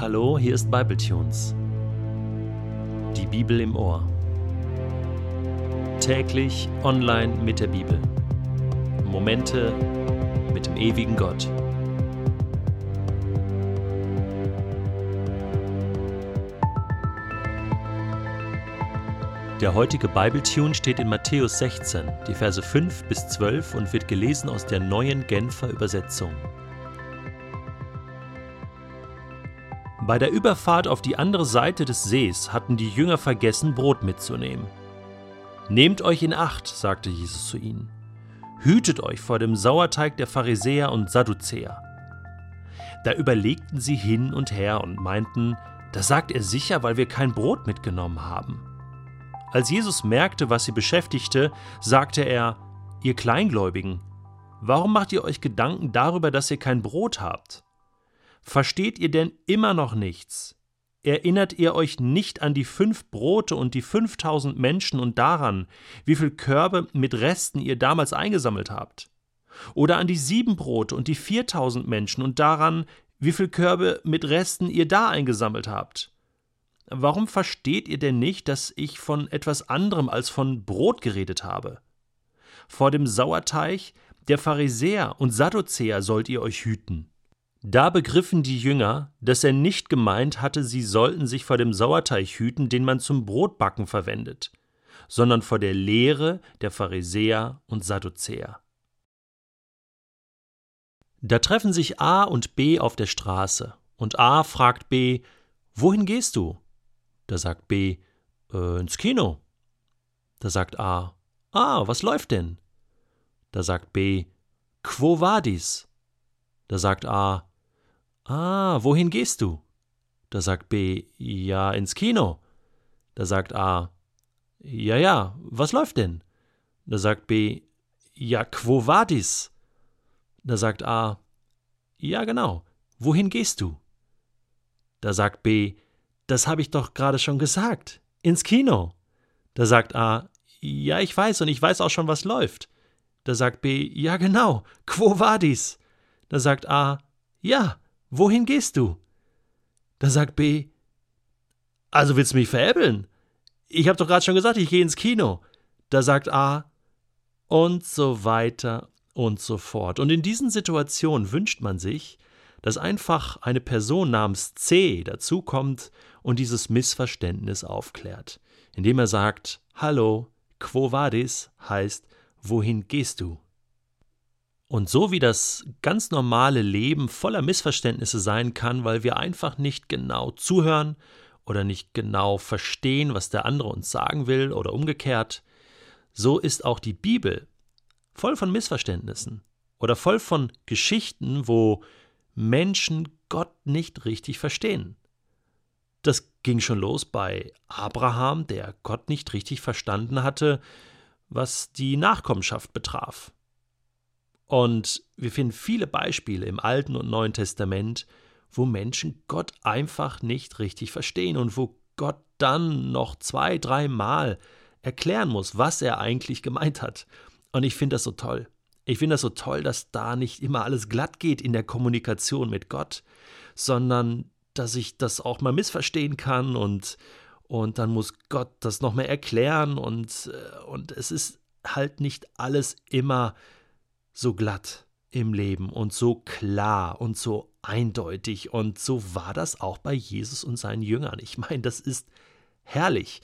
Hallo, hier ist Bibletunes. Die Bibel im Ohr. Täglich online mit der Bibel. Momente mit dem ewigen Gott. Der heutige Bibletune steht in Matthäus 16, die Verse 5 bis 12 und wird gelesen aus der neuen Genfer Übersetzung. Bei der Überfahrt auf die andere Seite des Sees hatten die Jünger vergessen, Brot mitzunehmen. Nehmt euch in Acht, sagte Jesus zu ihnen. Hütet euch vor dem Sauerteig der Pharisäer und Sadduzäer. Da überlegten sie hin und her und meinten, das sagt er sicher, weil wir kein Brot mitgenommen haben. Als Jesus merkte, was sie beschäftigte, sagte er, Ihr Kleingläubigen, warum macht ihr euch Gedanken darüber, dass ihr kein Brot habt? Versteht ihr denn immer noch nichts? Erinnert ihr euch nicht an die fünf Brote und die fünftausend Menschen und daran, wie viel Körbe mit Resten ihr damals eingesammelt habt? Oder an die sieben Brote und die viertausend Menschen und daran, wie viel Körbe mit Resten ihr da eingesammelt habt? Warum versteht ihr denn nicht, dass ich von etwas anderem als von Brot geredet habe? Vor dem Sauerteig der Pharisäer und Sadduzäer sollt ihr euch hüten. Da begriffen die Jünger, dass er nicht gemeint hatte, sie sollten sich vor dem Sauerteig hüten, den man zum Brotbacken verwendet, sondern vor der Lehre der Pharisäer und Sadduzäer. Da treffen sich A und B auf der Straße, und A fragt B, Wohin gehst du? Da sagt B, äh, ins Kino. Da sagt A, ah, was läuft denn? Da sagt B, Quo vadis? Da sagt A, ah, wohin gehst du? Da sagt B, ja, ins Kino. Da sagt A, ja, ja, was läuft denn? Da sagt B, ja, quo vadis? Da sagt A, ja, genau, wohin gehst du? Da sagt B, das habe ich doch gerade schon gesagt. Ins Kino. Da sagt A, ja, ich weiß und ich weiß auch schon, was läuft. Da sagt B, ja, genau. Quo vadis? Da sagt A, ja, wohin gehst du? Da sagt B, also willst du mich veräppeln? Ich habe doch gerade schon gesagt, ich gehe ins Kino. Da sagt A, und so weiter und so fort. Und in diesen Situationen wünscht man sich, dass einfach eine Person namens C dazukommt und dieses Missverständnis aufklärt, indem er sagt: Hallo, quo vadis heißt, wohin gehst du? Und so wie das ganz normale Leben voller Missverständnisse sein kann, weil wir einfach nicht genau zuhören oder nicht genau verstehen, was der andere uns sagen will oder umgekehrt, so ist auch die Bibel voll von Missverständnissen oder voll von Geschichten, wo Menschen Gott nicht richtig verstehen. Das ging schon los bei Abraham, der Gott nicht richtig verstanden hatte, was die Nachkommenschaft betraf. Und wir finden viele Beispiele im Alten und Neuen Testament, wo Menschen Gott einfach nicht richtig verstehen und wo Gott dann noch zwei, dreimal erklären muss, was er eigentlich gemeint hat. Und ich finde das so toll. Ich finde das so toll, dass da nicht immer alles glatt geht in der Kommunikation mit Gott, sondern dass ich das auch mal missverstehen kann und, und dann muss Gott das noch mehr erklären und, äh, und es ist halt nicht alles immer so glatt im Leben und so klar und so eindeutig und so war das auch bei Jesus und seinen Jüngern. Ich meine, das ist herrlich.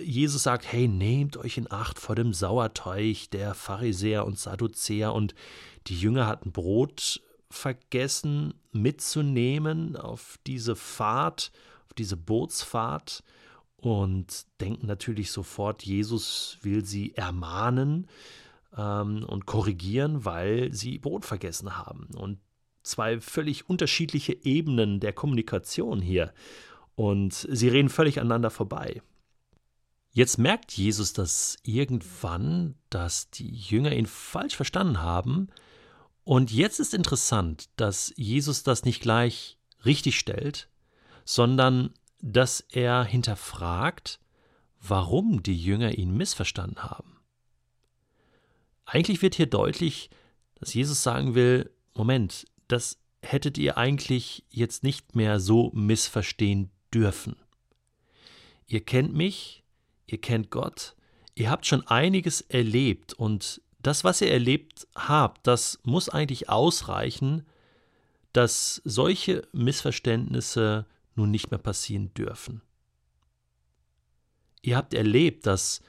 Jesus sagt, hey, nehmt euch in Acht vor dem Sauerteig der Pharisäer und Sadduzäer und die Jünger hatten Brot vergessen mitzunehmen auf diese Fahrt, auf diese Bootsfahrt und denken natürlich sofort, Jesus will sie ermahnen ähm, und korrigieren, weil sie Brot vergessen haben. Und zwei völlig unterschiedliche Ebenen der Kommunikation hier. Und sie reden völlig aneinander vorbei. Jetzt merkt Jesus das irgendwann, dass die Jünger ihn falsch verstanden haben. Und jetzt ist interessant, dass Jesus das nicht gleich richtig stellt, sondern dass er hinterfragt, warum die Jünger ihn missverstanden haben. Eigentlich wird hier deutlich, dass Jesus sagen will, Moment, das hättet ihr eigentlich jetzt nicht mehr so missverstehen dürfen. Ihr kennt mich, ihr kennt Gott, ihr habt schon einiges erlebt und das, was ihr erlebt habt, das muss eigentlich ausreichen, dass solche Missverständnisse nun nicht mehr passieren dürfen. Ihr habt erlebt, dass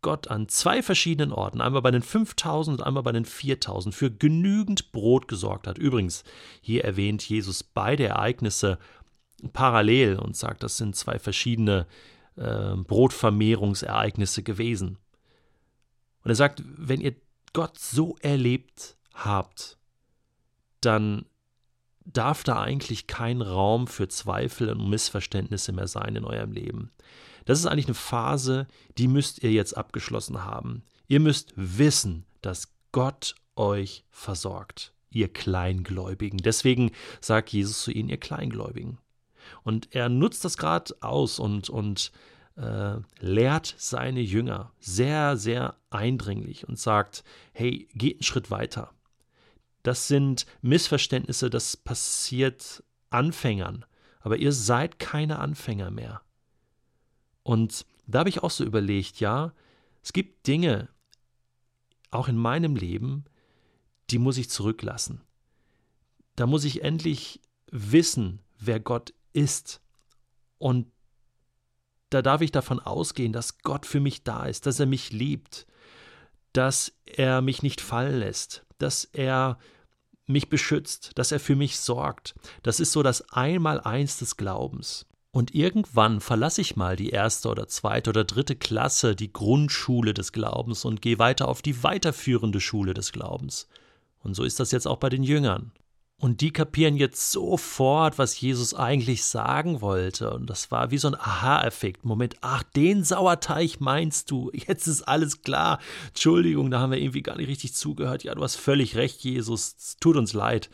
Gott an zwei verschiedenen Orten, einmal bei den 5000 und einmal bei den 4000, für genügend Brot gesorgt hat. Übrigens, hier erwähnt Jesus beide Ereignisse parallel und sagt, das sind zwei verschiedene äh, Brotvermehrungsereignisse gewesen. Und er sagt, wenn ihr Gott so erlebt habt, dann darf da eigentlich kein Raum für Zweifel und Missverständnisse mehr sein in eurem Leben. Das ist eigentlich eine Phase, die müsst ihr jetzt abgeschlossen haben. Ihr müsst wissen, dass Gott euch versorgt, ihr Kleingläubigen. Deswegen sagt Jesus zu ihnen, ihr Kleingläubigen. Und er nutzt das gerade aus und, und äh, lehrt seine Jünger sehr, sehr eindringlich und sagt, hey, geht einen Schritt weiter. Das sind Missverständnisse, das passiert Anfängern, aber ihr seid keine Anfänger mehr. Und da habe ich auch so überlegt, ja, es gibt Dinge, auch in meinem Leben, die muss ich zurücklassen. Da muss ich endlich wissen, wer Gott ist. Und da darf ich davon ausgehen, dass Gott für mich da ist, dass er mich liebt, dass er mich nicht fallen lässt, dass er mich beschützt, dass er für mich sorgt. Das ist so das Einmaleins des Glaubens. Und irgendwann verlasse ich mal die erste oder zweite oder dritte Klasse, die Grundschule des Glaubens und gehe weiter auf die weiterführende Schule des Glaubens. Und so ist das jetzt auch bei den Jüngern. Und die kapieren jetzt sofort, was Jesus eigentlich sagen wollte. Und das war wie so ein Aha-Effekt. Moment, ach, den Sauerteig meinst du? Jetzt ist alles klar. Entschuldigung, da haben wir irgendwie gar nicht richtig zugehört. Ja, du hast völlig recht, Jesus. Es tut uns leid.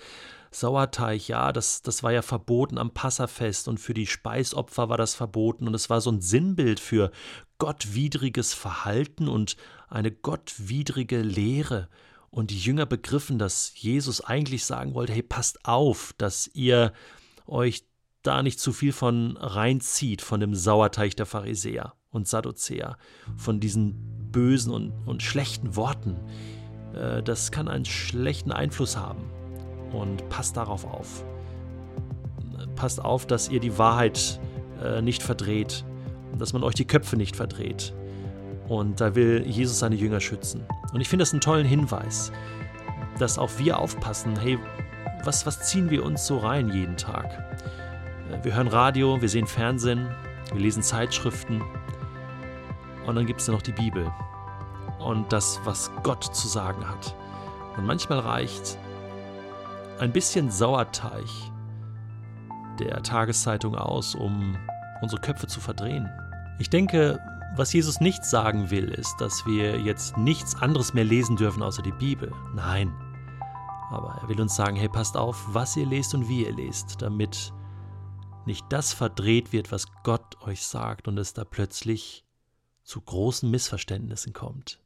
Sauerteig, ja, das, das war ja verboten am Passafest und für die Speisopfer war das verboten und es war so ein Sinnbild für gottwidriges Verhalten und eine gottwidrige Lehre. Und die Jünger begriffen, dass Jesus eigentlich sagen wollte, hey, passt auf, dass ihr euch da nicht zu viel von reinzieht, von dem Sauerteig der Pharisäer und Sadduzäer, von diesen bösen und, und schlechten Worten. Äh, das kann einen schlechten Einfluss haben. Und passt darauf auf. Passt auf, dass ihr die Wahrheit äh, nicht verdreht, dass man euch die Köpfe nicht verdreht. Und da will Jesus seine Jünger schützen. Und ich finde das einen tollen Hinweis, dass auch wir aufpassen, hey, was, was ziehen wir uns so rein jeden Tag? Wir hören Radio, wir sehen Fernsehen, wir lesen Zeitschriften und dann gibt es ja noch die Bibel und das, was Gott zu sagen hat. Und manchmal reicht ein bisschen Sauerteig der Tageszeitung aus, um unsere Köpfe zu verdrehen. Ich denke, was Jesus nicht sagen will, ist, dass wir jetzt nichts anderes mehr lesen dürfen außer die Bibel. Nein. Aber er will uns sagen, hey, passt auf, was ihr lest und wie ihr lest, damit nicht das verdreht wird, was Gott euch sagt und es da plötzlich zu großen Missverständnissen kommt.